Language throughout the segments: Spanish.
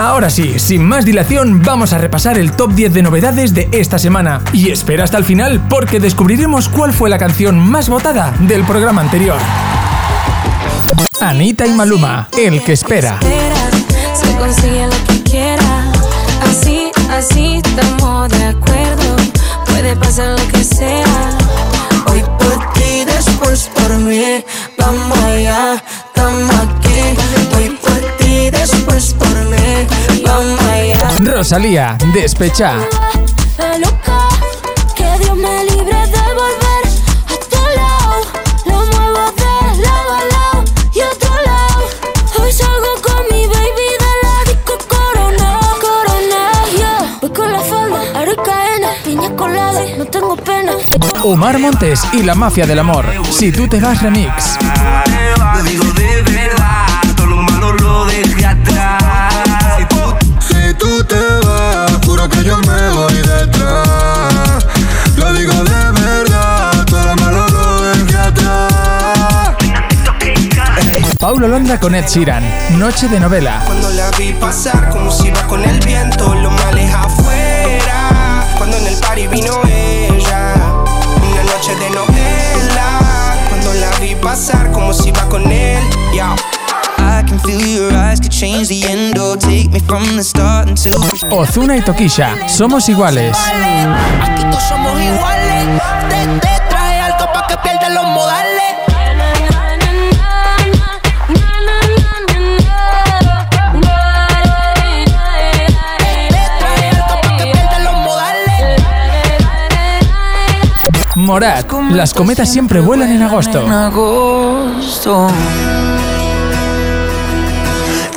Ahora sí, sin más dilación, vamos a repasar el top 10 de novedades de esta semana. Y espera hasta el final porque descubriremos cuál fue la canción más votada del programa anterior. Anita y Maluma, el que espera. Hoy por ti, después por mí. Vamos allá, tengo pena. Omar Montes y la mafia del amor. Si tú te vas remix. Paulo Londra con Ed Sheeran. Noche de novela. Cuando la vi pasar, como si iba con el viento, lo males afuera. Cuando en el party vino ella, una noche de novela. Cuando la vi pasar, como si iba con él, ya. I can feel your eyes could change the end or take me from the start until Ozuna y Tokisha. Somos iguales. Aquí todos somos iguales. Te, te traje algo pa' que pierdas los modales. Morat. Las cometas siempre vuelan en agosto.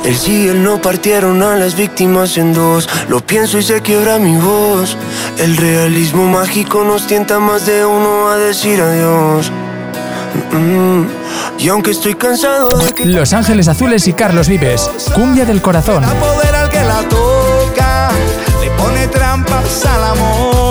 El sí y el no partieron a las víctimas en dos. Lo pienso y se quiebra mi voz. El realismo mágico nos tienta más de uno a decir adiós. Mm, Y aunque estoy cansado de que Los Ángeles Azules y Carlos Vives. Cumbia del corazón. poder al que la toca, le pone trampas al amor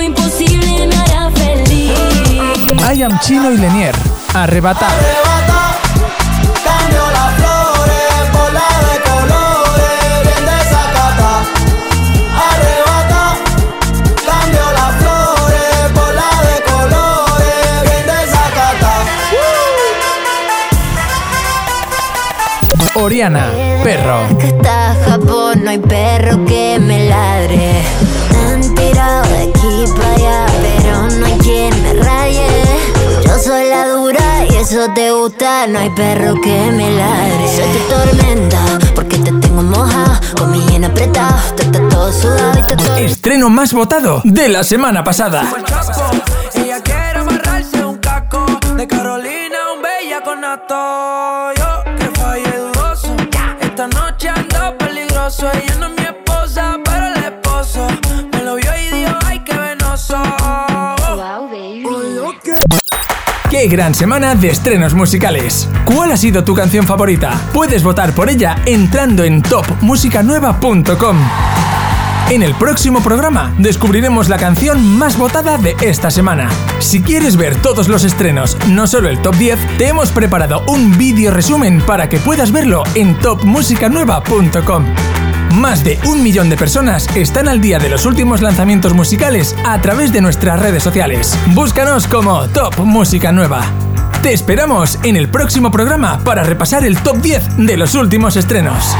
imposible me hará feliz. I am Chino y Lenier. Arrebatar. Oriana. Perro. Que está Japón, no hay perro que me ladre. Han tirado de aquí para allá, pero no hay quien me raye. Yo soy la dura y eso te gusta, no hay perro que me ladre. Soy tu tormenta, porque te tengo moja, con mi llena apretada, tú estás todo sudado y te todo Estreno más votado de la semana pasada. Ella quiere amarrarse un caco de Carolina, un bella con nato. Yo peligroso. Ella no es mi esposa, pero el esposo me lo vio y dijo, ay, qué venoso. ¡Qué gran semana de estrenos musicales! ¿Cuál ha sido tu canción favorita? Puedes votar por ella entrando en topmusicanueva.com. En el próximo programa descubriremos la canción más votada de esta semana. Si quieres ver todos los estrenos, no solo el top 10, te hemos preparado un vídeo resumen para que puedas verlo en topmusicanueva.com. Más de un millón de personas están al día de los últimos lanzamientos musicales a través de nuestras redes sociales. Búscanos como Top Música Nueva. Te esperamos en el próximo programa para repasar el top 10 de los últimos estrenos.